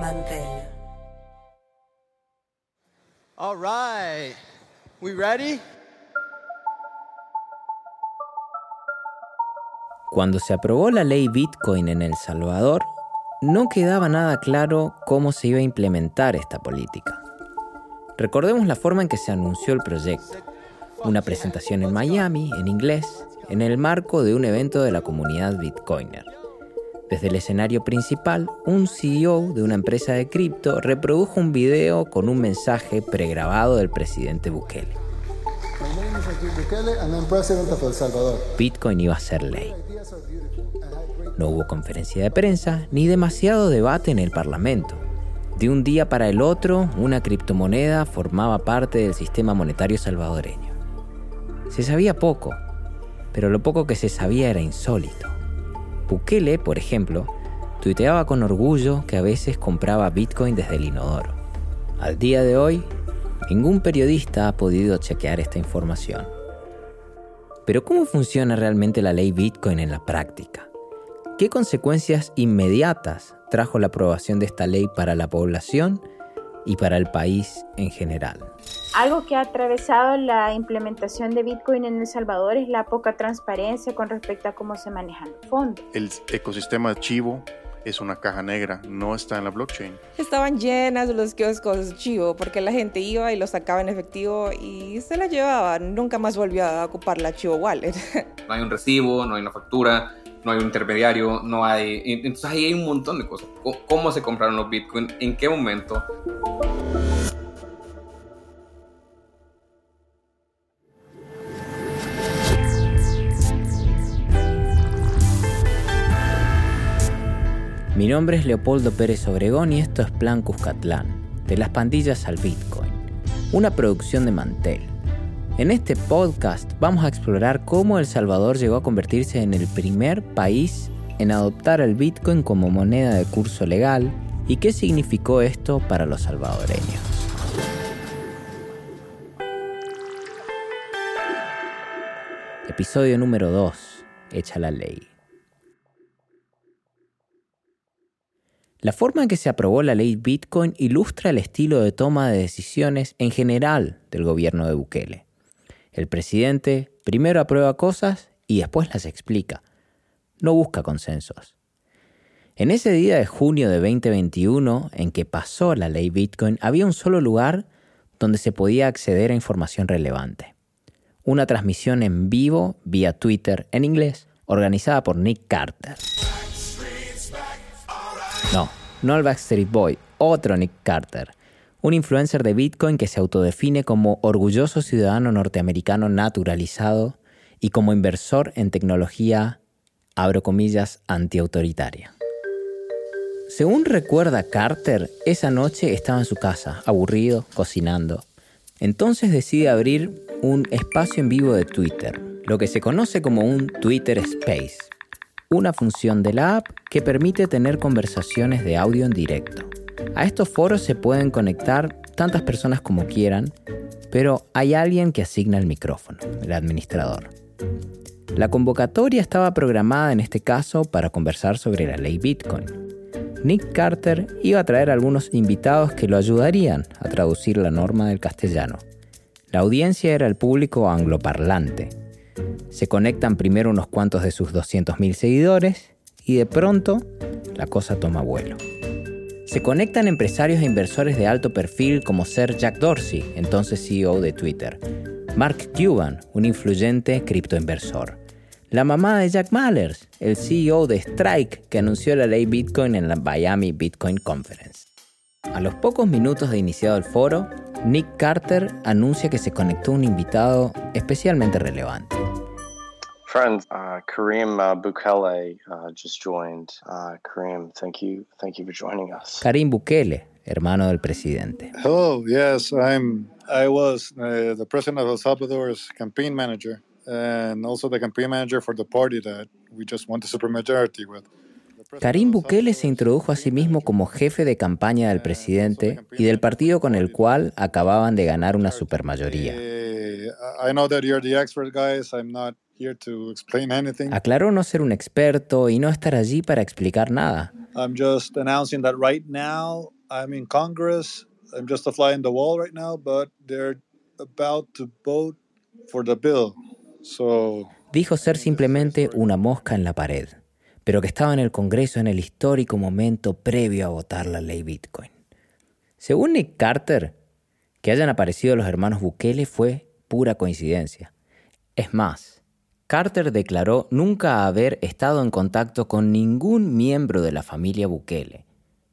Mantel. All right. We ready? Cuando se aprobó la ley Bitcoin en El Salvador, no quedaba nada claro cómo se iba a implementar esta política. Recordemos la forma en que se anunció el proyecto. Una presentación en Miami, en inglés, en el marco de un evento de la comunidad Bitcoiner. Desde el escenario principal, un CEO de una empresa de cripto reprodujo un video con un mensaje pregrabado del presidente Bukele. Bitcoin iba a ser ley. No hubo conferencia de prensa ni demasiado debate en el Parlamento. De un día para el otro, una criptomoneda formaba parte del sistema monetario salvadoreño. Se sabía poco, pero lo poco que se sabía era insólito. Bukele, por ejemplo, tuiteaba con orgullo que a veces compraba Bitcoin desde el inodoro. Al día de hoy, ningún periodista ha podido chequear esta información. Pero ¿cómo funciona realmente la ley Bitcoin en la práctica? ¿Qué consecuencias inmediatas trajo la aprobación de esta ley para la población y para el país en general? Algo que ha atravesado la implementación de Bitcoin en El Salvador es la poca transparencia con respecto a cómo se manejan los fondos. El ecosistema Chivo es una caja negra, no está en la blockchain. Estaban llenas los kioscos Chivo porque la gente iba y lo sacaba en efectivo y se la llevaba. Nunca más volvió a ocupar la Chivo Wallet. No hay un recibo, no hay una factura, no hay un intermediario, no hay... Entonces ahí hay un montón de cosas. ¿Cómo se compraron los Bitcoin? ¿En qué momento? Mi nombre es Leopoldo Pérez Obregón y esto es Plan Cuscatlán, de las pandillas al Bitcoin, una producción de Mantel. En este podcast vamos a explorar cómo El Salvador llegó a convertirse en el primer país en adoptar el Bitcoin como moneda de curso legal y qué significó esto para los salvadoreños. Episodio número 2. Echa la ley. La forma en que se aprobó la ley Bitcoin ilustra el estilo de toma de decisiones en general del gobierno de Bukele. El presidente primero aprueba cosas y después las explica. No busca consensos. En ese día de junio de 2021 en que pasó la ley Bitcoin, había un solo lugar donde se podía acceder a información relevante. Una transmisión en vivo vía Twitter en inglés, organizada por Nick Carter. No, no el Backstreet Boy, otro Nick Carter, un influencer de Bitcoin que se autodefine como orgulloso ciudadano norteamericano naturalizado y como inversor en tecnología, abro comillas, antiautoritaria. Según recuerda Carter, esa noche estaba en su casa, aburrido, cocinando. Entonces decide abrir un espacio en vivo de Twitter, lo que se conoce como un Twitter Space, una función de la app que permite tener conversaciones de audio en directo. A estos foros se pueden conectar tantas personas como quieran, pero hay alguien que asigna el micrófono, el administrador. La convocatoria estaba programada en este caso para conversar sobre la ley Bitcoin. Nick Carter iba a traer algunos invitados que lo ayudarían a traducir la norma del castellano. La audiencia era el público angloparlante, se conectan primero unos cuantos de sus 200.000 seguidores y de pronto la cosa toma vuelo. Se conectan empresarios e inversores de alto perfil como ser Jack Dorsey, entonces CEO de Twitter, Mark Cuban, un influyente criptoinversor, la mamá de Jack Mallers, el CEO de Strike, que anunció la ley Bitcoin en la Miami Bitcoin Conference. A los pocos minutos de iniciado el foro, Nick Carter anuncia que se conectó un invitado especialmente relevante. Friends, uh, Kareem uh, Bukele uh, just joined. Uh, Kareem, thank you, thank you for joining us. Karim Bukele, hermano del presidente. Hello, yes, I'm. I was uh, the president of El Salvador's campaign manager, and also the campaign manager for the party that we just won the supermajority with. Karim Bukele se introdujo a sí mismo como jefe de campaña del presidente y del partido con el cual acababan de ganar una supermayoría. I know that you're the expert guys. I'm not here to explain anything. Aclaró no ser un experto y no estar allí para explicar nada. I'm just announcing that right now I'm in Congress. I'm just a fly in the wall right now, but they're about to vote for the bill. So Dijo ser simplemente una mosca en la pared, pero que estaba en el Congreso en el histórico momento previo a votar la ley Bitcoin. Según Nick Carter, que hayan aparecido los hermanos Bukele fue pura coincidencia. Es más, Carter declaró nunca haber estado en contacto con ningún miembro de la familia Bukele,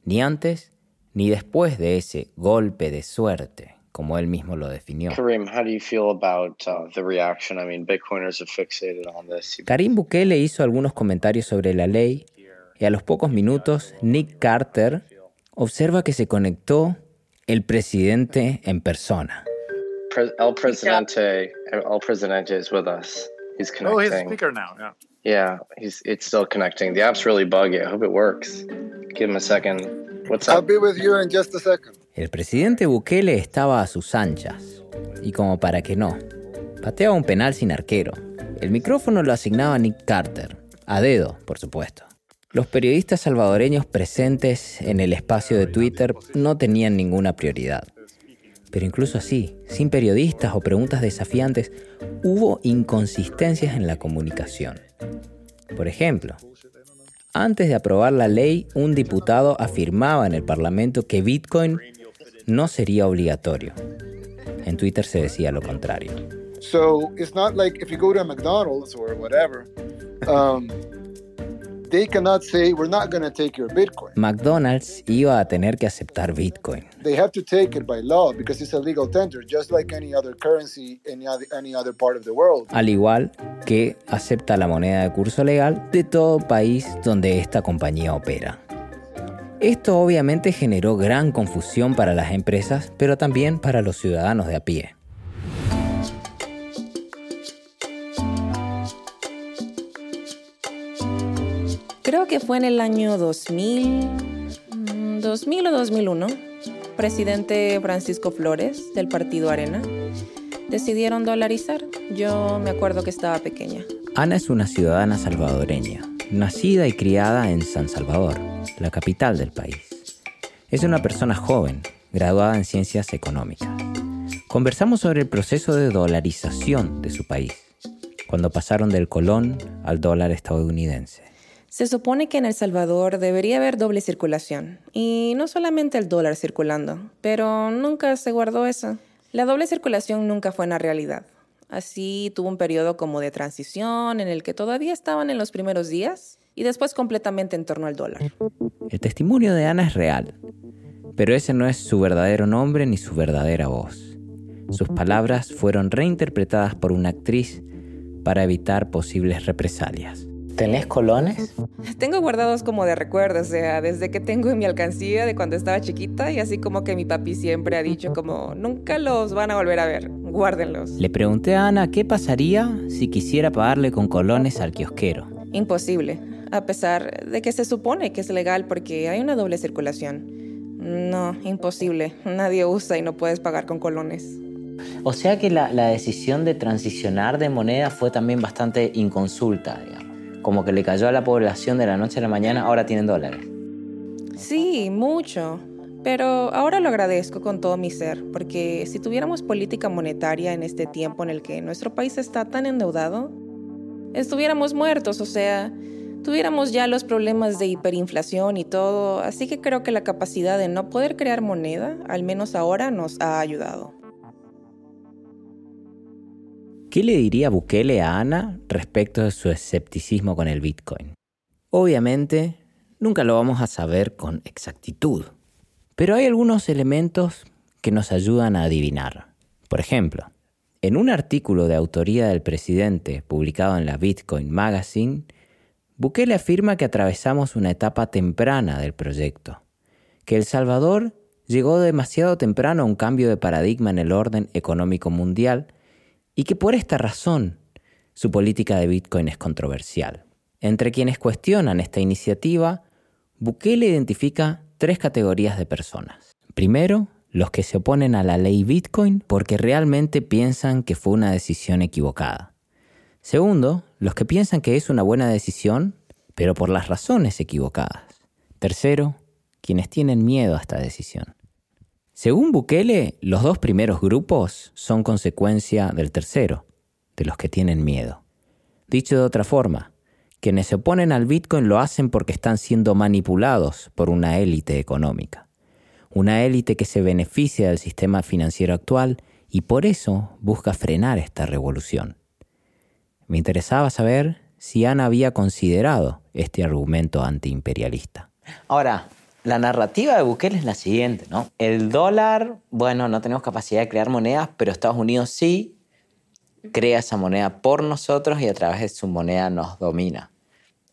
ni antes ni después de ese golpe de suerte, como él mismo lo definió. Kareem, how do you feel about uh, the reaction? I mean, Bitcoiners are fixated on this. Karim Bukele hizo algunos comentarios sobre la ley y a los pocos minutos Nick Carter observa que se conectó el presidente en persona. El Presidente, El Presidente is with us. He's Oh, he's a connecting. speaker now. Yeah. yeah, he's it's still connecting. The app's really buggy. I hope it works. Give him a second. What's up? be with you in just a second. El presidente Bukele estaba a sus anchas, y como para que no, pateaba un penal sin arquero. El micrófono lo asignaba Nick Carter, a dedo, por supuesto. Los periodistas salvadoreños presentes en el espacio de Twitter no tenían ninguna prioridad. Pero incluso así, sin periodistas o preguntas desafiantes, hubo inconsistencias en la comunicación. Por ejemplo, antes de aprobar la ley, un diputado afirmaba en el Parlamento que Bitcoin no sería obligatorio. En Twitter se decía lo contrario. So it's not like if you go to McDonald's or whatever, um, they cannot say we're not going to take your Bitcoin. McDonald's iba a tener que aceptar Bitcoin. They have to take it by law because it's a legal tender, just like any other currency in any- any other part of the world. al igual que acepta la moneda de curso legal de todo país donde esta compañía opera. Esto obviamente generó gran confusión para las empresas, pero también para los ciudadanos de a pie. Creo que fue en el año 2000, mm, 2000 o 2001, presidente Francisco Flores del partido Arena decidieron dolarizar. Yo me acuerdo que estaba pequeña. Ana es una ciudadana salvadoreña, nacida y criada en San Salvador, la capital del país. Es una persona joven, graduada en ciencias económicas. Conversamos sobre el proceso de dolarización de su país, cuando pasaron del colón al dólar estadounidense. Se supone que en El Salvador debería haber doble circulación, y no solamente el dólar circulando, pero nunca se guardó eso. La doble circulación nunca fue una realidad. Así tuvo un periodo como de transición en el que todavía estaban en los primeros días y después completamente en torno al dólar. El testimonio de Ana es real, pero ese no es su verdadero nombre ni su verdadera voz. Sus palabras fueron reinterpretadas por una actriz para evitar posibles represalias. ¿Tenés colones? Tengo guardados como de recuerdo, o sea, desde que tengo en mi alcancía de cuando estaba chiquita y así como que mi papi siempre ha dicho como nunca los van a volver a ver, guárdenlos. Le pregunté a Ana qué pasaría si quisiera pagarle con colones al kiosquero. Imposible, a pesar de que se supone que es legal porque hay una doble circulación. No, imposible. Nadie usa y no puedes pagar con colones. O sea que la, la decisión de transicionar de moneda fue también bastante inconsulta, digamos. Como que le cayó a la población de la noche a la mañana, ahora tienen dólares. Sí, mucho. Pero ahora lo agradezco con todo mi ser, porque si tuviéramos política monetaria en este tiempo en el que nuestro país está tan endeudado, estuviéramos muertos, o sea, tuviéramos ya los problemas de hiperinflación y todo, así que creo que la capacidad de no poder crear moneda, al menos ahora, nos ha ayudado. ¿Qué le diría Bukele a Ana respecto de su escepticismo con el Bitcoin? Obviamente, nunca lo vamos a saber con exactitud, pero hay algunos elementos que nos ayudan a adivinar. Por ejemplo, en un artículo de autoría del presidente publicado en la Bitcoin Magazine, Bukele afirma que atravesamos una etapa temprana del proyecto, que El Salvador llegó demasiado temprano a un cambio de paradigma en el orden económico mundial y que por esta razón su política de Bitcoin es controversial. Entre quienes cuestionan esta iniciativa, Bukele identifica tres categorías de personas. Primero, los que se oponen a la ley Bitcoin porque realmente piensan que fue una decisión equivocada. Segundo, los que piensan que es una buena decisión, pero por las razones equivocadas. Tercero, quienes tienen miedo a esta decisión. Según Bukele, los dos primeros grupos son consecuencia del tercero, de los que tienen miedo. Dicho de otra forma, quienes se oponen al Bitcoin lo hacen porque están siendo manipulados por una élite económica. Una élite que se beneficia del sistema financiero actual y por eso busca frenar esta revolución. Me interesaba saber si Ana había considerado este argumento antiimperialista. Ahora, la narrativa de Bukele es la siguiente, ¿no? El dólar, bueno, no tenemos capacidad de crear monedas, pero Estados Unidos sí crea esa moneda por nosotros y a través de su moneda nos domina.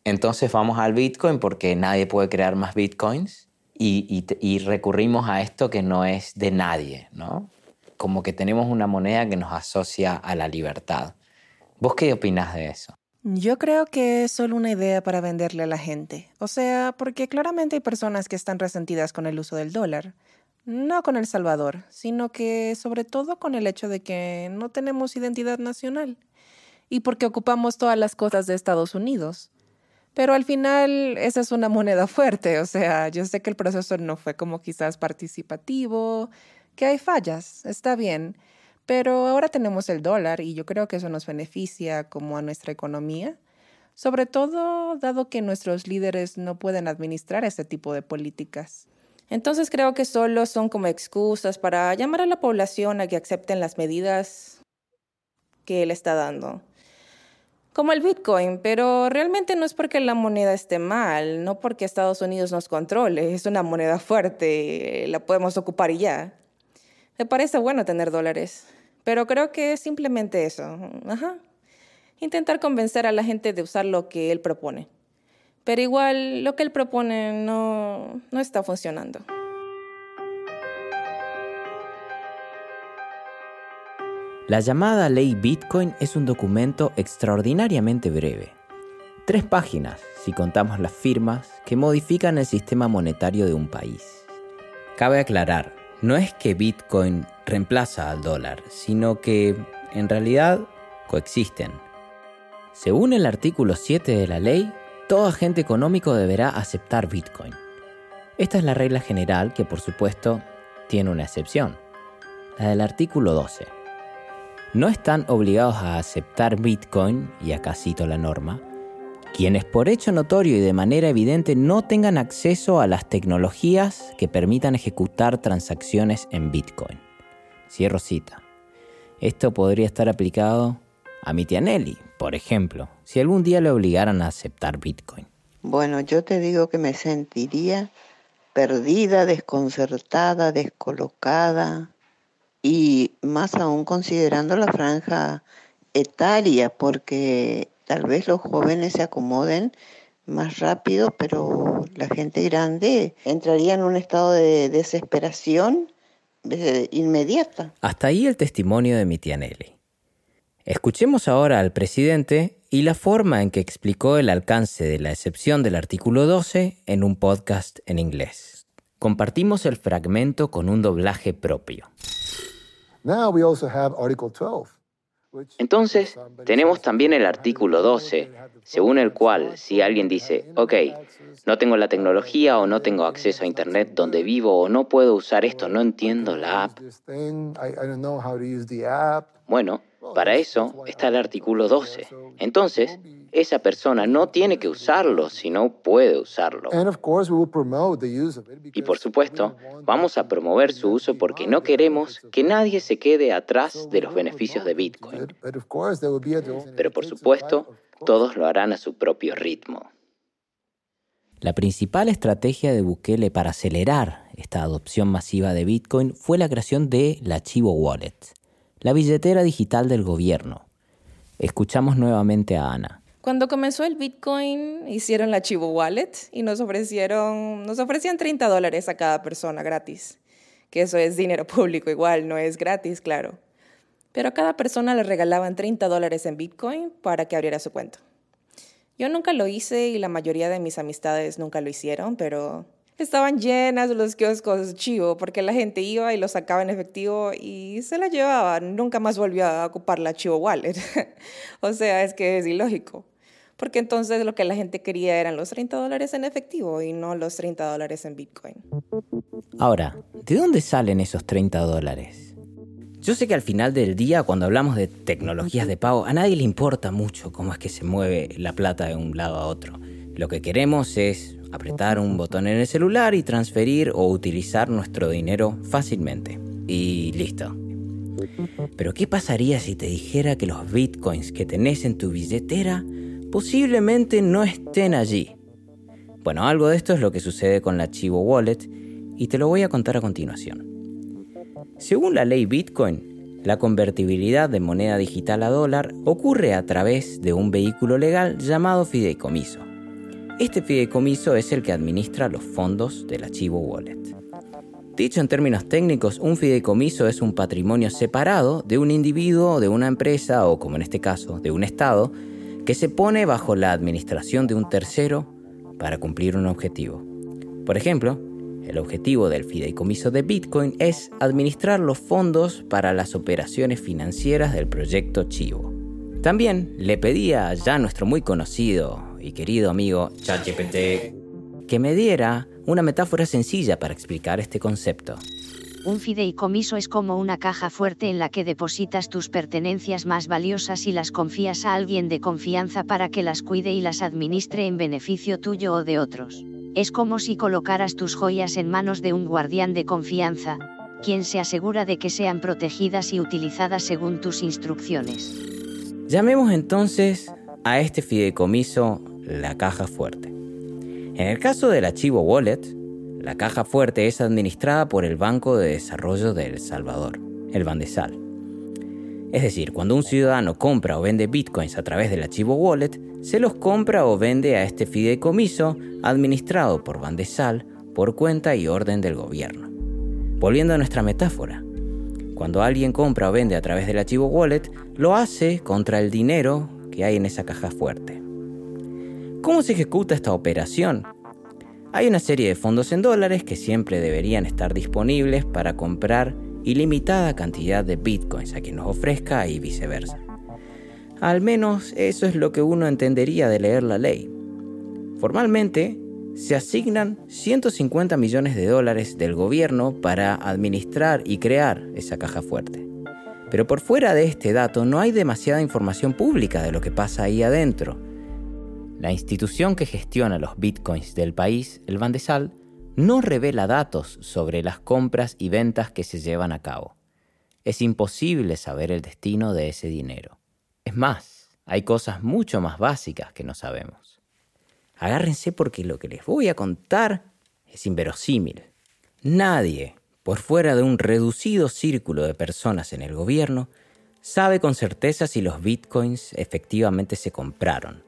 Entonces vamos al Bitcoin porque nadie puede crear más Bitcoins y, y recurrimos a esto que no es de nadie, ¿no? Como que tenemos una moneda que nos asocia a la libertad. ¿Vos qué opinás de eso? Yo creo que es solo una idea para venderle a la gente. O sea, porque claramente hay personas que están resentidas con el uso del dólar. No con El Salvador, sino que sobre todo con el hecho de que no tenemos identidad nacional. Y porque ocupamos todas las cosas de Estados Unidos. Pero al final esa es una moneda fuerte. O sea, yo sé que el proceso no fue como quizás participativo, que hay fallas, está bien. Pero ahora tenemos el dólar y yo creo que eso nos beneficia como a nuestra economía, sobre todo dado que nuestros líderes no pueden administrar este tipo de políticas. Entonces creo que solo son como excusas para llamar a la población a que acepten las medidas que él está dando. Como el Bitcoin, pero realmente no es porque la moneda esté mal, no porque Estados Unidos nos controle, es una moneda fuerte, la podemos ocupar y ya. Me parece bueno tener dólares. Pero creo que es simplemente eso. Ajá. Intentar convencer a la gente de usar lo que él propone. Pero igual lo que él propone no, no está funcionando. La llamada ley Bitcoin es un documento extraordinariamente breve. Tres páginas, si contamos las firmas, que modifican el sistema monetario de un país. Cabe aclarar, no es que Bitcoin reemplaza al dólar, sino que en realidad coexisten. Según el artículo 7 de la ley, todo agente económico deberá aceptar Bitcoin. Esta es la regla general que por supuesto tiene una excepción, la del artículo 12. No están obligados a aceptar Bitcoin, y acá cito la norma, quienes por hecho notorio y de manera evidente no tengan acceso a las tecnologías que permitan ejecutar transacciones en Bitcoin. Cierro cita. Esto podría estar aplicado a mi tía Nelly, por ejemplo, si algún día le obligaran a aceptar Bitcoin. Bueno, yo te digo que me sentiría perdida, desconcertada, descolocada y más aún considerando la franja etaria, porque tal vez los jóvenes se acomoden más rápido, pero la gente grande entraría en un estado de desesperación inmediata. Hasta ahí el testimonio de mi tía Nelly. Escuchemos ahora al presidente y la forma en que explicó el alcance de la excepción del artículo 12 en un podcast en inglés. Compartimos el fragmento con un doblaje propio. Now we also have Article 12. Entonces, tenemos también el artículo 12, según el cual si alguien dice, ok, no tengo la tecnología o no tengo acceso a Internet donde vivo o no puedo usar esto, no entiendo la app. Bueno, para eso está el artículo 12. Entonces, esa persona no tiene que usarlo si no puede usarlo. Y por supuesto, vamos a promover su uso porque no queremos que nadie se quede atrás de los beneficios de Bitcoin. Pero por supuesto, todos lo harán a su propio ritmo. La principal estrategia de Bukele para acelerar esta adopción masiva de Bitcoin fue la creación de la Chivo Wallet, la billetera digital del gobierno. Escuchamos nuevamente a Ana. Cuando comenzó el Bitcoin, hicieron la Chivo Wallet y nos ofrecieron, nos ofrecían 30 dólares a cada persona gratis. Que eso es dinero público igual, no es gratis, claro. Pero a cada persona le regalaban 30 dólares en Bitcoin para que abriera su cuenta. Yo nunca lo hice y la mayoría de mis amistades nunca lo hicieron, pero estaban llenas los kioscos chivo porque la gente iba y lo sacaba en efectivo y se la llevaba. Nunca más volvió a ocupar la chivo wallet. o sea, es que es ilógico. porque entonces lo que la gente quería eran los 30 dólares en efectivo y no los 30 dólares en Bitcoin. Ahora, ¿de dónde salen esos 30 dólares? Yo sé que al final del día, cuando hablamos de tecnologías de pago, a nadie le importa mucho cómo es que se mueve la plata de un lado a otro. Lo que queremos es apretar un botón en el celular y transferir o utilizar nuestro dinero fácilmente. Y listo. Pero ¿qué pasaría si te dijera que los bitcoins que tenés en tu billetera posiblemente no estén allí? Bueno, algo de esto es lo que sucede con la Chivo Wallet y te lo voy a contar a continuación. Según la ley Bitcoin, la convertibilidad de moneda digital a dólar ocurre a través de un vehículo legal llamado fideicomiso. Este fideicomiso es el que administra los fondos del archivo wallet. Dicho en términos técnicos, un fideicomiso es un patrimonio separado de un individuo, de una empresa o, como en este caso, de un Estado, que se pone bajo la administración de un tercero para cumplir un objetivo. Por ejemplo, el objetivo del fideicomiso de Bitcoin es administrar los fondos para las operaciones financieras del proyecto Chivo. También le pedía ya nuestro muy conocido y querido amigo ChatGPT que me diera una metáfora sencilla para explicar este concepto. Un fideicomiso es como una caja fuerte en la que depositas tus pertenencias más valiosas y las confías a alguien de confianza para que las cuide y las administre en beneficio tuyo o de otros. Es como si colocaras tus joyas en manos de un guardián de confianza, quien se asegura de que sean protegidas y utilizadas según tus instrucciones. Llamemos entonces a este fideicomiso la caja fuerte. En el caso del archivo Wallet, la caja fuerte es administrada por el Banco de Desarrollo de El Salvador, el Bandesal. Es decir, cuando un ciudadano compra o vende bitcoins a través del archivo wallet, se los compra o vende a este fideicomiso administrado por Bandesal por cuenta y orden del gobierno. Volviendo a nuestra metáfora, cuando alguien compra o vende a través del archivo wallet, lo hace contra el dinero que hay en esa caja fuerte. ¿Cómo se ejecuta esta operación? Hay una serie de fondos en dólares que siempre deberían estar disponibles para comprar ilimitada cantidad de bitcoins a quien nos ofrezca y viceversa. Al menos eso es lo que uno entendería de leer la ley. Formalmente, se asignan 150 millones de dólares del gobierno para administrar y crear esa caja fuerte. Pero por fuera de este dato no hay demasiada información pública de lo que pasa ahí adentro. La institución que gestiona los bitcoins del país, el Bandesal, no revela datos sobre las compras y ventas que se llevan a cabo. Es imposible saber el destino de ese dinero. Es más, hay cosas mucho más básicas que no sabemos. Agárrense porque lo que les voy a contar es inverosímil. Nadie, por fuera de un reducido círculo de personas en el gobierno, sabe con certeza si los bitcoins efectivamente se compraron.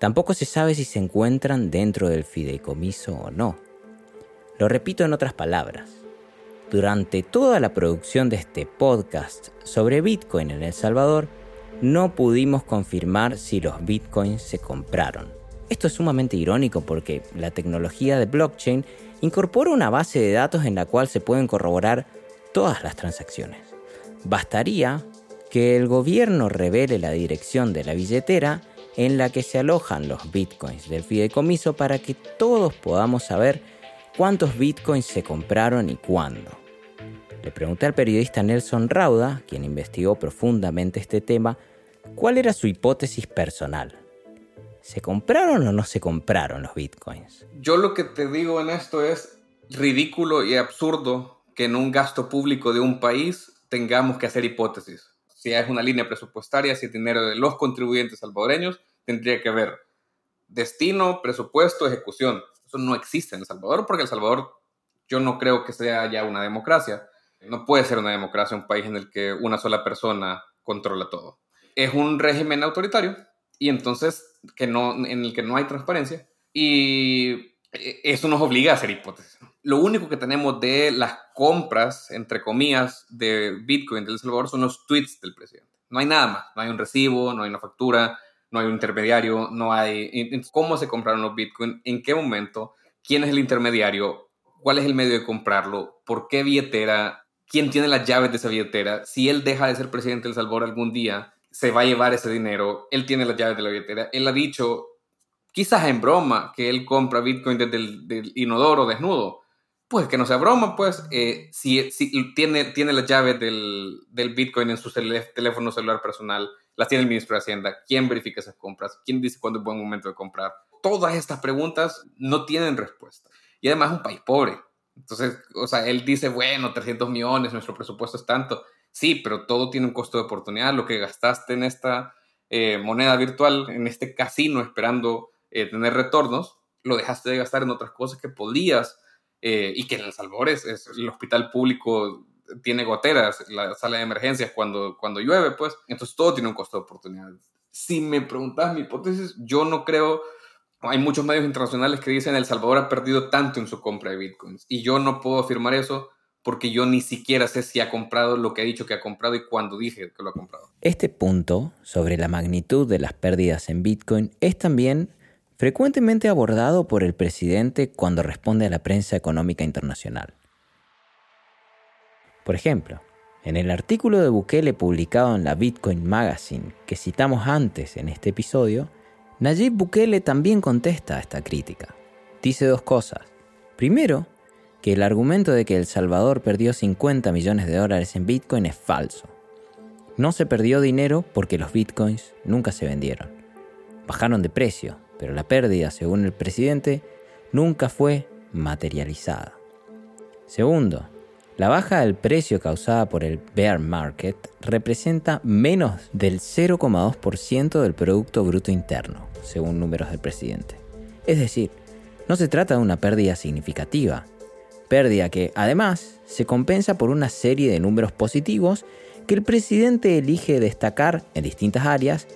Tampoco se sabe si se encuentran dentro del fideicomiso o no. Lo repito en otras palabras. Durante toda la producción de este podcast sobre Bitcoin en El Salvador, no pudimos confirmar si los bitcoins se compraron. Esto es sumamente irónico porque la tecnología de blockchain incorpora una base de datos en la cual se pueden corroborar todas las transacciones. Bastaría que el gobierno revele la dirección de la billetera en la que se alojan los bitcoins del fideicomiso para que todos podamos saber cuántos bitcoins se compraron y cuándo. Le pregunté al periodista Nelson Rauda, quien investigó profundamente este tema, cuál era su hipótesis personal. ¿Se compraron o no se compraron los bitcoins? Yo lo que te digo en esto es ridículo y absurdo que en un gasto público de un país tengamos que hacer hipótesis. Si es una línea presupuestaria, si es dinero de los contribuyentes salvadoreños, tendría que haber destino, presupuesto, ejecución. Eso no existe en El Salvador porque El Salvador yo no creo que sea ya una democracia. No puede ser una democracia un país en el que una sola persona controla todo. Es un régimen autoritario y entonces que no, en el que no hay transparencia y eso nos obliga a hacer hipótesis. Lo único que tenemos de las compras, entre comillas, de Bitcoin de El Salvador son los tweets del presidente. No hay nada más, no hay un recibo, no hay una factura, no hay un intermediario, no hay cómo se compraron los Bitcoin, en qué momento, quién es el intermediario, cuál es el medio de comprarlo, por qué billetera, quién tiene las llaves de esa billetera, si él deja de ser presidente de El Salvador algún día, se va a llevar ese dinero, él tiene las llaves de la billetera, él ha dicho, quizás en broma, que él compra Bitcoin desde el del inodoro desnudo. Pues que no sea broma, pues eh, si, si, tiene, tiene las llaves del, del Bitcoin en su teléfono celular personal, las tiene el ministro de Hacienda, ¿quién verifica esas compras? ¿Quién dice cuándo es buen momento de comprar? Todas estas preguntas no tienen respuesta. Y además un país pobre. Entonces, o sea, él dice, bueno, 300 millones, nuestro presupuesto es tanto. Sí, pero todo tiene un costo de oportunidad. Lo que gastaste en esta eh, moneda virtual, en este casino esperando eh, tener retornos, lo dejaste de gastar en otras cosas que podías eh, y que en El Salvador es, el hospital público tiene goteras, la sala de emergencias cuando, cuando llueve, pues, entonces todo tiene un costo de oportunidad. Si me preguntas mi hipótesis, yo no creo, hay muchos medios internacionales que dicen El Salvador ha perdido tanto en su compra de bitcoins y yo no puedo afirmar eso porque yo ni siquiera sé si ha comprado lo que ha dicho que ha comprado y cuándo dije que lo ha comprado. Este punto sobre la magnitud de las pérdidas en Bitcoin es también frecuentemente abordado por el presidente cuando responde a la prensa económica internacional. Por ejemplo, en el artículo de Bukele publicado en la Bitcoin Magazine que citamos antes en este episodio, Nayib Bukele también contesta a esta crítica. Dice dos cosas. Primero, que el argumento de que El Salvador perdió 50 millones de dólares en Bitcoin es falso. No se perdió dinero porque los Bitcoins nunca se vendieron. Bajaron de precio, pero la pérdida, según el presidente, nunca fue materializada. Segundo, la baja del precio causada por el bear market representa menos del 0,2% del Producto Bruto Interno, según números del presidente. Es decir, no se trata de una pérdida significativa, pérdida que además se compensa por una serie de números positivos que el presidente elige destacar en distintas áreas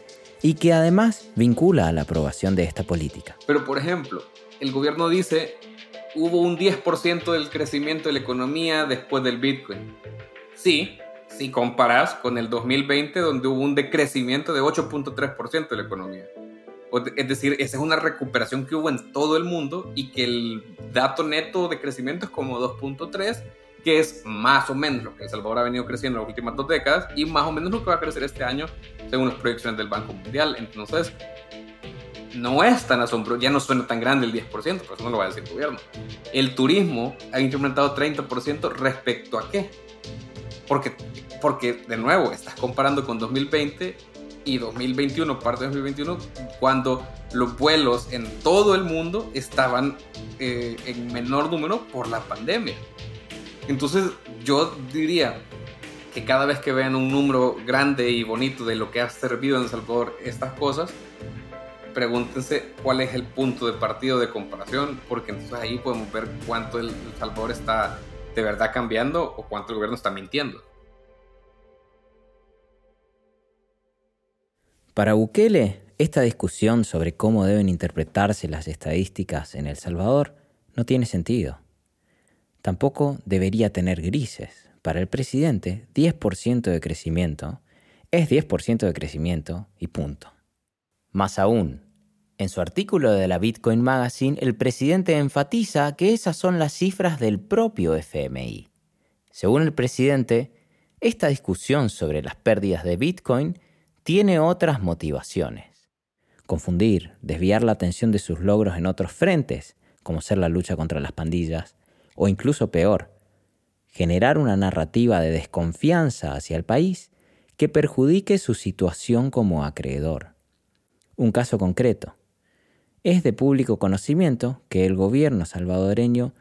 y que además vincula a la aprobación de esta política. Pero por ejemplo, el gobierno dice hubo un 10% del crecimiento de la economía después del Bitcoin. Sí, si comparas con el 2020 donde hubo un decrecimiento de 8.3% de la economía. Es decir, esa es una recuperación que hubo en todo el mundo y que el dato neto de crecimiento es como 2.3, que es más o menos lo que El Salvador ha venido creciendo en las últimas dos décadas y más o menos lo que va a crecer este año según las proyecciones del Banco Mundial. Entonces, no es tan asombroso, ya no suena tan grande el 10%, pero eso no lo va a decir el gobierno. El turismo ha incrementado 30% respecto a qué? Porque, porque, de nuevo, estás comparando con 2020 y 2021, parte de 2021, cuando los vuelos en todo el mundo estaban eh, en menor número por la pandemia. Entonces yo diría que cada vez que vean un número grande y bonito de lo que ha servido en El Salvador estas cosas, pregúntense cuál es el punto de partido de comparación, porque entonces ahí podemos ver cuánto El Salvador está de verdad cambiando o cuánto el gobierno está mintiendo. Para Bukele, esta discusión sobre cómo deben interpretarse las estadísticas en El Salvador no tiene sentido. Tampoco debería tener grises. Para el presidente, 10% de crecimiento es 10% de crecimiento y punto. Más aún, en su artículo de la Bitcoin Magazine, el presidente enfatiza que esas son las cifras del propio FMI. Según el presidente, esta discusión sobre las pérdidas de Bitcoin tiene otras motivaciones. Confundir, desviar la atención de sus logros en otros frentes, como ser la lucha contra las pandillas, o incluso peor, generar una narrativa de desconfianza hacia el país que perjudique su situación como acreedor. Un caso concreto. Es de público conocimiento que el gobierno salvadoreño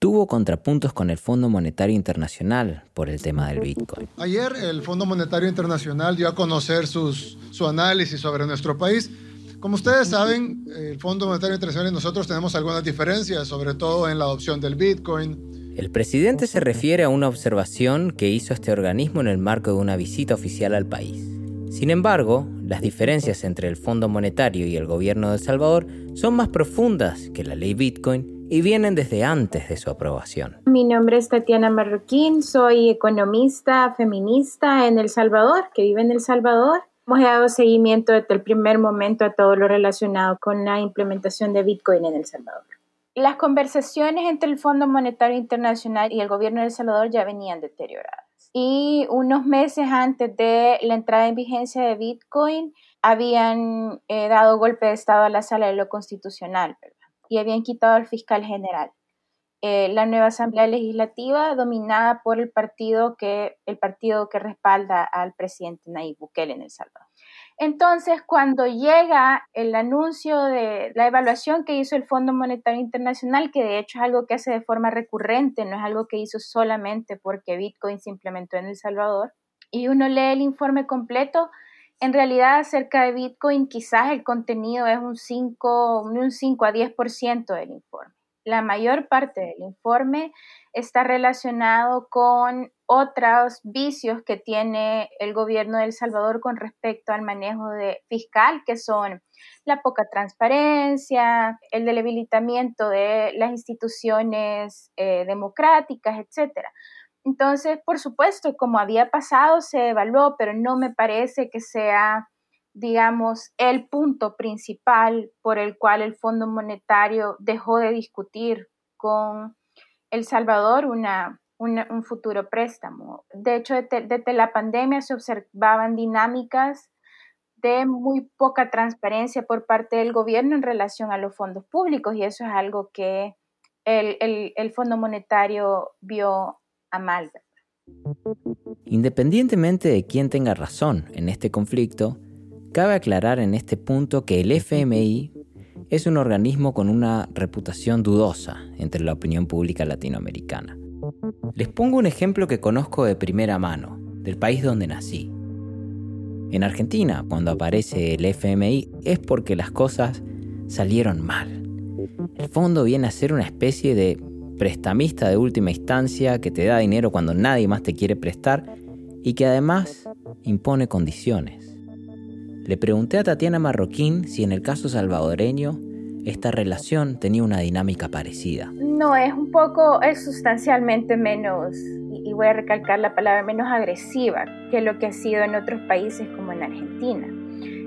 tuvo contrapuntos con el Fondo Monetario Internacional por el tema del Bitcoin. Ayer el Fondo Monetario Internacional dio a conocer sus, su análisis sobre nuestro país. Como ustedes saben, el Fondo Monetario Internacional y nosotros tenemos algunas diferencias, sobre todo en la adopción del Bitcoin. El presidente se refiere a una observación que hizo este organismo en el marco de una visita oficial al país. Sin embargo, las diferencias entre el Fondo Monetario y el gobierno de El Salvador son más profundas que la ley Bitcoin y vienen desde antes de su aprobación. Mi nombre es Tatiana Marroquín, soy economista feminista en El Salvador, que vive en El Salvador. Hemos dado seguimiento desde el primer momento a todo lo relacionado con la implementación de Bitcoin en El Salvador. Las conversaciones entre el Fondo Monetario Internacional y el gobierno de El Salvador ya venían deterioradas. Y unos meses antes de la entrada en vigencia de Bitcoin habían eh, dado golpe de Estado a la sala de lo constitucional y habían quitado al fiscal general. Eh, la nueva Asamblea Legislativa dominada por el partido que, el partido que respalda al presidente Nayib Bukele en El Salvador. Entonces, cuando llega el anuncio de la evaluación que hizo el Fondo Monetario Internacional, que de hecho es algo que hace de forma recurrente, no es algo que hizo solamente porque Bitcoin se implementó en El Salvador, y uno lee el informe completo, en realidad acerca de Bitcoin quizás el contenido es un 5, un 5 a 10% del informe. La mayor parte del informe está relacionado con otros vicios que tiene el gobierno de El Salvador con respecto al manejo fiscal, que son la poca transparencia, el debilitamiento de las instituciones eh, democráticas, etcétera. Entonces, por supuesto, como había pasado, se evaluó, pero no me parece que sea, digamos, el punto principal por el cual el Fondo Monetario dejó de discutir con El Salvador una, un futuro préstamo. De hecho, desde, la pandemia se observaban dinámicas de muy poca transparencia por parte del gobierno en relación a los fondos públicos y eso es algo que el, el, el Fondo Monetario vio a mal. Independientemente de quién tenga razón en este conflicto, cabe aclarar en este punto que el FMI es un organismo con una reputación dudosa entre la opinión pública latinoamericana. Les pongo un ejemplo que conozco de primera mano, del país donde nací. En Argentina, cuando aparece el FMI, es porque las cosas salieron mal. El fondo viene a ser una especie de prestamista de última instancia que te da dinero cuando nadie más te quiere prestar y que además impone condiciones. Le pregunté a Tatiana Marroquín si en el caso salvadoreño esta relación tenía una dinámica parecida. No, es un poco, es sustancialmente menos, y voy a recalcar la palabra, menos agresiva que lo que ha sido en otros países como en Argentina.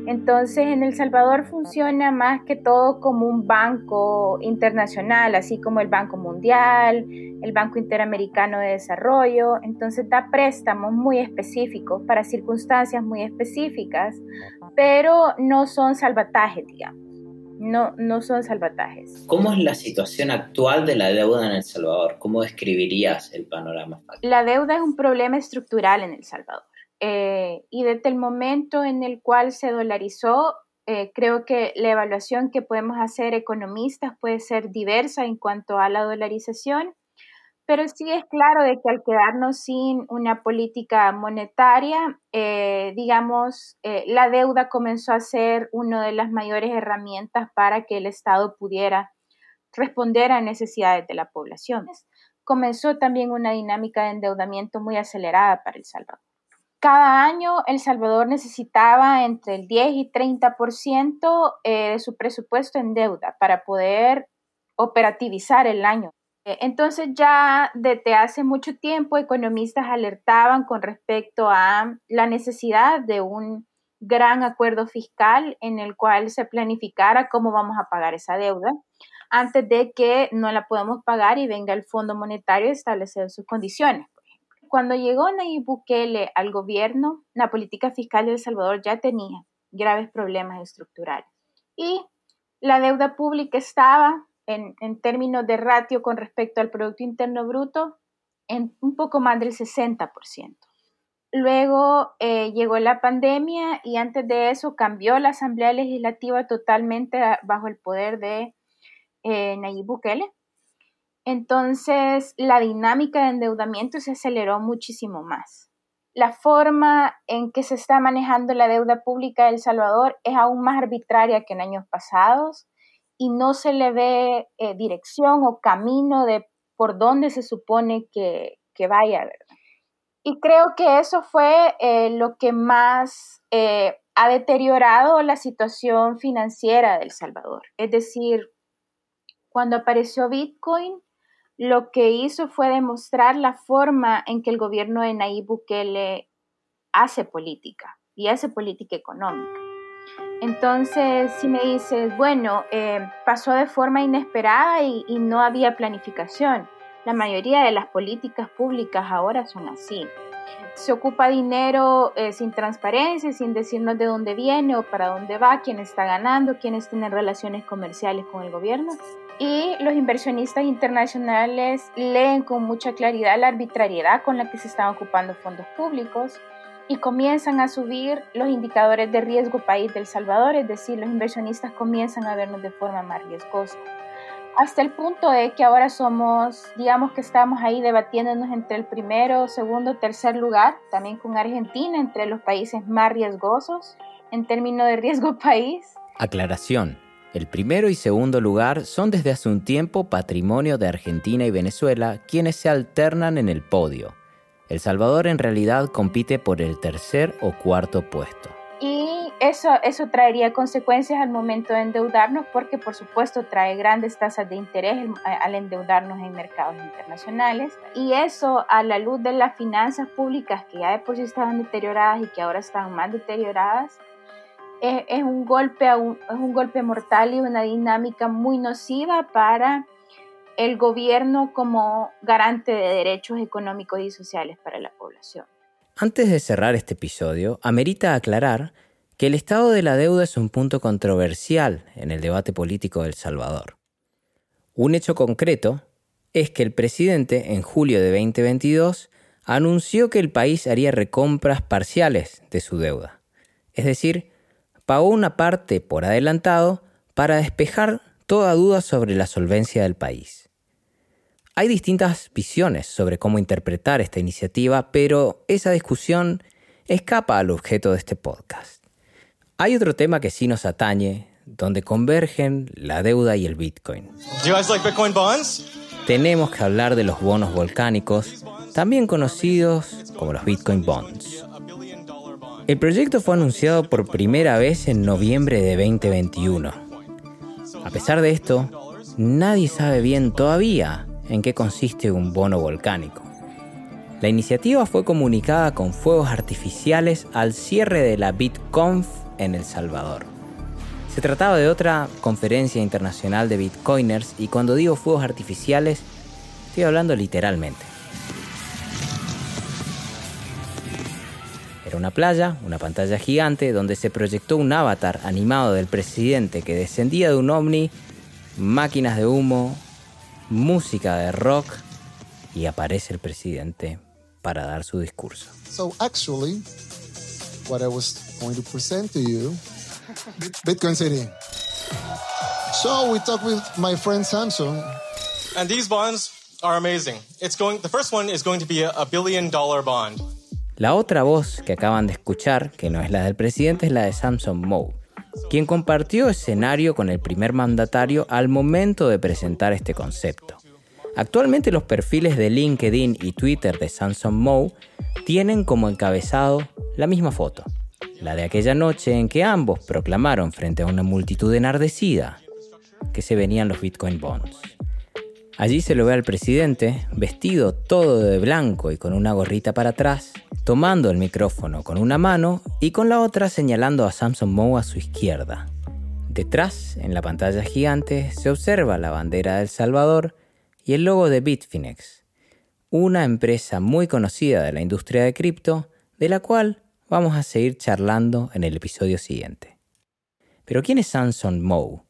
Entonces, en El Salvador funciona más que todo como un banco internacional, así como el Banco Mundial, el Banco Interamericano de Desarrollo. Entonces, da préstamos muy específicos para circunstancias muy específicas, pero no son salvatajes, digamos no, no son salvatajes. ¿Cómo es la situación actual de la deuda en El Salvador? ¿Cómo describirías el panorama? La deuda es un problema estructural en El Salvador. Eh, y desde el momento en el cual se dolarizó, eh, creo que la evaluación que podemos hacer economistas puede ser diversa en cuanto a la dolarización pero sí es claro de que al quedarnos sin una política monetaria, eh, digamos, la deuda comenzó a ser una de las mayores herramientas para que el Estado pudiera responder a necesidades de la población. Comenzó también una dinámica de endeudamiento muy acelerada para El Salvador. Cada año El Salvador necesitaba entre el 10 y 30% eh, de su presupuesto en deuda para poder operativizar el año. Eh, entonces ya desde hace mucho tiempo economistas alertaban con respecto a la necesidad de un gran acuerdo fiscal en el cual se planificara cómo vamos a pagar esa deuda antes de que no la podamos pagar y venga el Fondo Monetario a establecer sus condiciones. Cuando llegó Nayib Bukele al gobierno, la política fiscal de El Salvador ya tenía graves problemas estructurales y la deuda pública estaba en, términos de ratio con respecto al Producto Interno Bruto en un poco más del 60%. Luego eh, llegó la pandemia y antes de eso cambió la Asamblea Legislativa totalmente bajo el poder de eh, Nayib Bukele. Entonces la dinámica de endeudamiento se aceleró muchísimo más. La forma en que se está manejando la deuda pública de El Salvador es aún más arbitraria que en años pasados y no se le ve eh, dirección o camino de por dónde se supone que, vaya, ¿verdad? Y creo que eso fue eh, lo que más eh, ha deteriorado la situación financiera de El Salvador. Es decir, cuando apareció Bitcoin, lo que hizo fue demostrar la forma en que el gobierno de Nayib Bukele hace política y hace política económica. Entonces, si me dices, bueno, eh, pasó de forma inesperada y, y, no había planificación. La mayoría de las políticas públicas ahora son así. Se ocupa dinero eh, sin transparencia, sin decirnos de dónde viene o para dónde va, quién está ganando, quiénes tienen relaciones comerciales con el gobierno. Y los inversionistas internacionales leen con mucha claridad la arbitrariedad con la que se están ocupando fondos públicos y comienzan a subir los indicadores de riesgo país del Salvador, es decir, los inversionistas comienzan a vernos de forma más riesgosa hasta el punto de que ahora somos, digamos que estamos ahí debatiéndonos entre el primero, segundo, tercer lugar, también con Argentina, entre los países más riesgosos en términos de riesgo país. Aclaración. El primero y segundo lugar son desde hace un tiempo patrimonio de Argentina y Venezuela, quienes se alternan en el podio. El Salvador en realidad compite por el tercer o cuarto puesto eso, eso traería consecuencias al momento de endeudarnos porque por supuesto trae grandes tasas de interés al endeudarnos en mercados internacionales y eso a la luz de las finanzas públicas que ya de por sí estaban deterioradas y que ahora están más deterioradas es, un, golpe es un golpe mortal y una dinámica muy nociva para el gobierno como garante de derechos económicos y sociales para la población. Antes de cerrar este episodio, amerita aclarar que el estado de la deuda es un punto controversial en el debate político de El Salvador. Un hecho concreto es que el presidente en julio de 2022 anunció que el país haría recompras parciales de su deuda. Es decir, pagó una parte por adelantado para despejar toda duda sobre la solvencia del país. Hay distintas visiones sobre cómo interpretar esta iniciativa, pero esa discusión escapa al objeto de este podcast. Hay otro tema que sí nos atañe, donde convergen la deuda y el Bitcoin. Tenemos que hablar de los bonos volcánicos, también conocidos como los Bitcoin Bonds. El proyecto fue anunciado por primera vez en noviembre de 2021. A pesar de esto, nadie sabe bien todavía en qué consiste un bono volcánico. La iniciativa fue comunicada con fuegos artificiales al cierre de la BitConf en El Salvador. Se trataba de otra conferencia internacional de bitcoiners y cuando digo fuegos artificiales estoy hablando literalmente. Era una playa, una pantalla gigante donde se proyectó un avatar animado del presidente que descendía de un ovni, máquinas de humo, música de rock y aparece el presidente para dar su discurso. What I was going to present to you, Bitcoin City. So we talked with my friend Samsung. And these bonds are amazing. It's going, the first one is going to be a, a billion dollar bond. La otra voz que acaban de escuchar, que no es la del presidente, es la de Samsung Mo, quien compartió escenario con el primer mandatario al momento de presentar este concepto. Actualmente los perfiles de LinkedIn y Twitter de Samsung Mo tienen como encabezado la misma foto, la de aquella noche en que ambos proclamaron frente a una multitud enardecida que se venían los Bitcoin Bonds. Allí se lo ve al presidente, vestido todo de blanco y con una gorrita para atrás, tomando el micrófono con una mano y con la otra señalando a Samsung Mo a su izquierda. Detrás, en la pantalla gigante, se observa la bandera de El Salvador y el logo de Bitfinex, una empresa muy conocida de la industria de cripto, de la cual vamos a seguir charlando en el episodio siguiente. Pero ¿quién es Samsung Mo?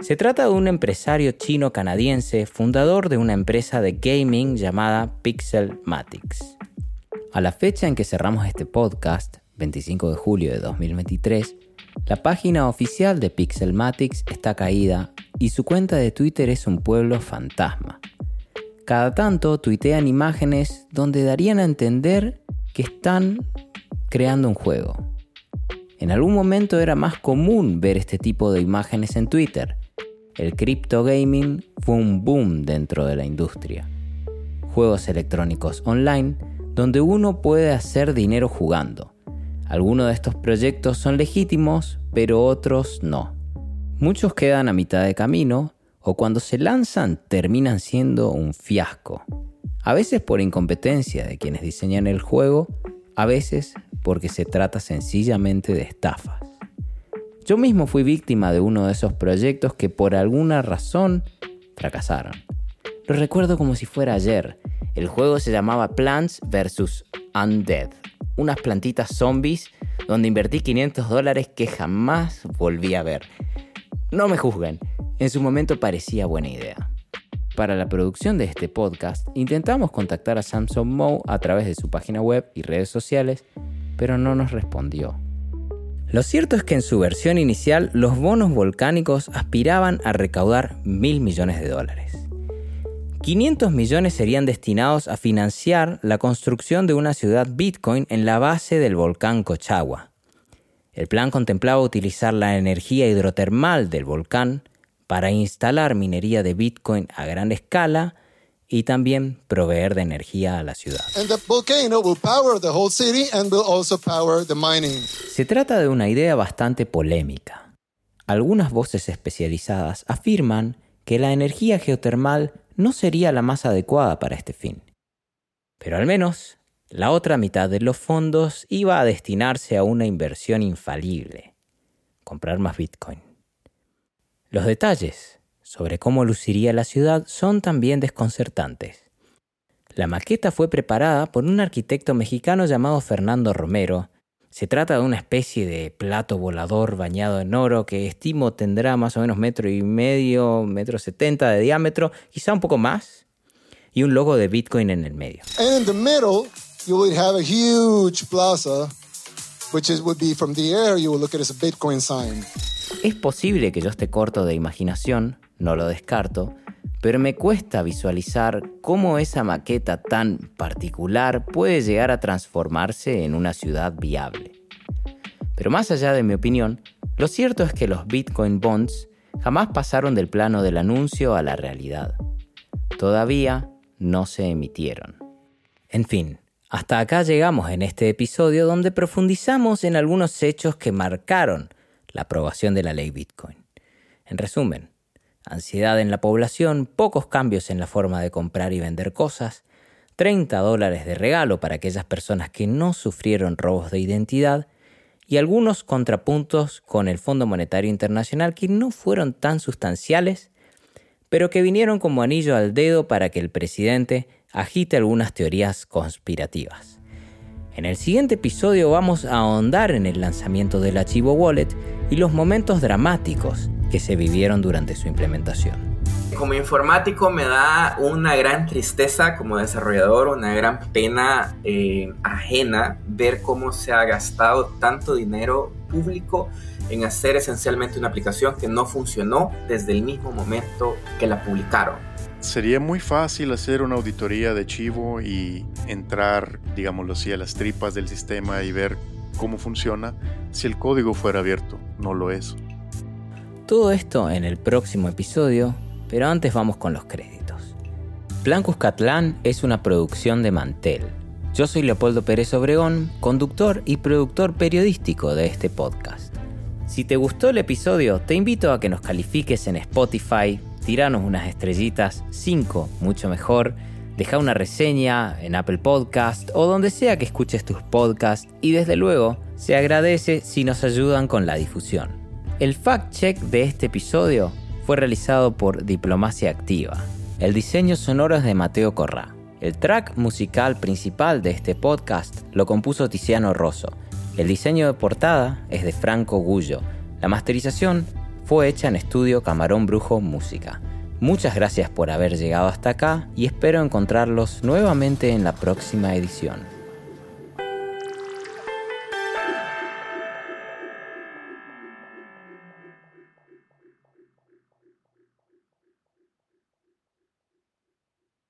Se trata de un empresario chino-canadiense, fundador de una empresa de gaming llamada Pixelmatics. A la fecha en que cerramos este podcast, 25 de julio de 2023, la página oficial de Pixelmatics está caída y su cuenta de Twitter es un pueblo fantasma. Cada tanto tuitean imágenes donde darían a entender que están creando un juego. En algún momento era más común ver este tipo de imágenes en Twitter, el crypto gaming fue un boom dentro de la industria. Juegos electrónicos online donde uno puede hacer dinero jugando. Algunos de estos proyectos son legítimos, pero otros no. Muchos quedan a mitad de camino o cuando se lanzan terminan siendo un fiasco. A veces por incompetencia de quienes diseñan el juego, a veces porque se trata sencillamente de estafas. Yo mismo fui víctima de uno de esos proyectos que por alguna razón fracasaron. Lo recuerdo como si fuera ayer. El juego se llamaba Plants vs. Undead, unas plantitas zombies donde invertí 500 dólares que jamás volví a ver. No me juzguen, en su momento parecía buena idea. Para la producción de este podcast intentamos contactar a Samsung Mo a través de su página web y redes sociales, pero no nos respondió. Lo cierto es que en su versión inicial los bonos volcánicos aspiraban a recaudar mil millones de dólares. 500 millones serían destinados a financiar la construcción de una ciudad Bitcoin en la base del volcán Cochagua. El plan contemplaba utilizar la energía hidrotermal del volcán para instalar minería de Bitcoin a gran escala y también proveer de energía a la ciudad. Se trata de una idea bastante polémica. Algunas voces especializadas afirman que la energía geotermal no sería la más adecuada para este fin. Pero al menos la otra mitad de los fondos iba a destinarse a una inversión infalible, comprar más Bitcoin. Los detalles sobre cómo luciría la ciudad son también desconcertantes. La maqueta fue preparada por un arquitecto mexicano llamado Fernando Romero. Se trata de una especie de plato volador bañado en oro que estimo tendrá más o menos metro y medio, metro setenta de diámetro, quizá un poco más, y un logo de Bitcoin en el medio. And in the middle, you would have a huge plaza, which you would look at as a Bitcoin sign. Es posible que yo esté corto de imaginación, no lo descarto, pero me cuesta visualizar cómo esa maqueta tan particular puede llegar a transformarse en una ciudad viable. Pero más allá de mi opinión, lo cierto es que los Bitcoin Bonds jamás pasaron del plano del anuncio a la realidad. Todavía no se emitieron. En fin, hasta acá llegamos en este episodio donde profundizamos en algunos hechos que marcaron la aprobación de la ley Bitcoin. En resumen, ansiedad en la población, pocos cambios en la forma de comprar y vender cosas, 30 dólares de regalo para aquellas personas que no sufrieron robos de identidad y algunos contrapuntos con el Fondo Monetario Internacional que no fueron tan sustanciales, pero que vinieron como anillo al dedo para que el presidente agite algunas teorías conspirativas. En el siguiente episodio vamos a ahondar en el lanzamiento del archivo Wallet y los momentos dramáticos que se vivieron durante su implementación. Como informático me da una gran tristeza como desarrollador, una gran pena eh, ajena ver cómo se ha gastado tanto dinero público en hacer esencialmente una aplicación que no funcionó desde el mismo momento que la publicaron. Sería muy fácil hacer una auditoría de Chivo y entrar, digámoslo así, a las tripas del sistema y ver cómo funciona si el código fuera abierto. No lo es. Todo esto en el próximo episodio, pero antes vamos con los créditos. Plan Cuscatlán es una producción de Mantel. Yo soy Leopoldo Pérez Obregón, conductor y productor periodístico de este podcast. Si te gustó el episodio, te invito a que nos califiques en Spotify, tiranos unas estrellitas, 5 mucho mejor, deja una reseña en Apple Podcast o donde sea que escuches tus podcasts y desde luego se agradece si nos ayudan con la difusión. El fact-check de este episodio fue realizado por Diplomacia Activa. El diseño sonoro es de Mateo Corrá. El track musical principal de este podcast lo compuso Tiziano Rosso. El diseño de portada es de Franco Gullo. La masterización fue hecha en estudio Camarón Brujo Música. Muchas gracias por haber llegado hasta acá y espero encontrarlos nuevamente en la próxima edición.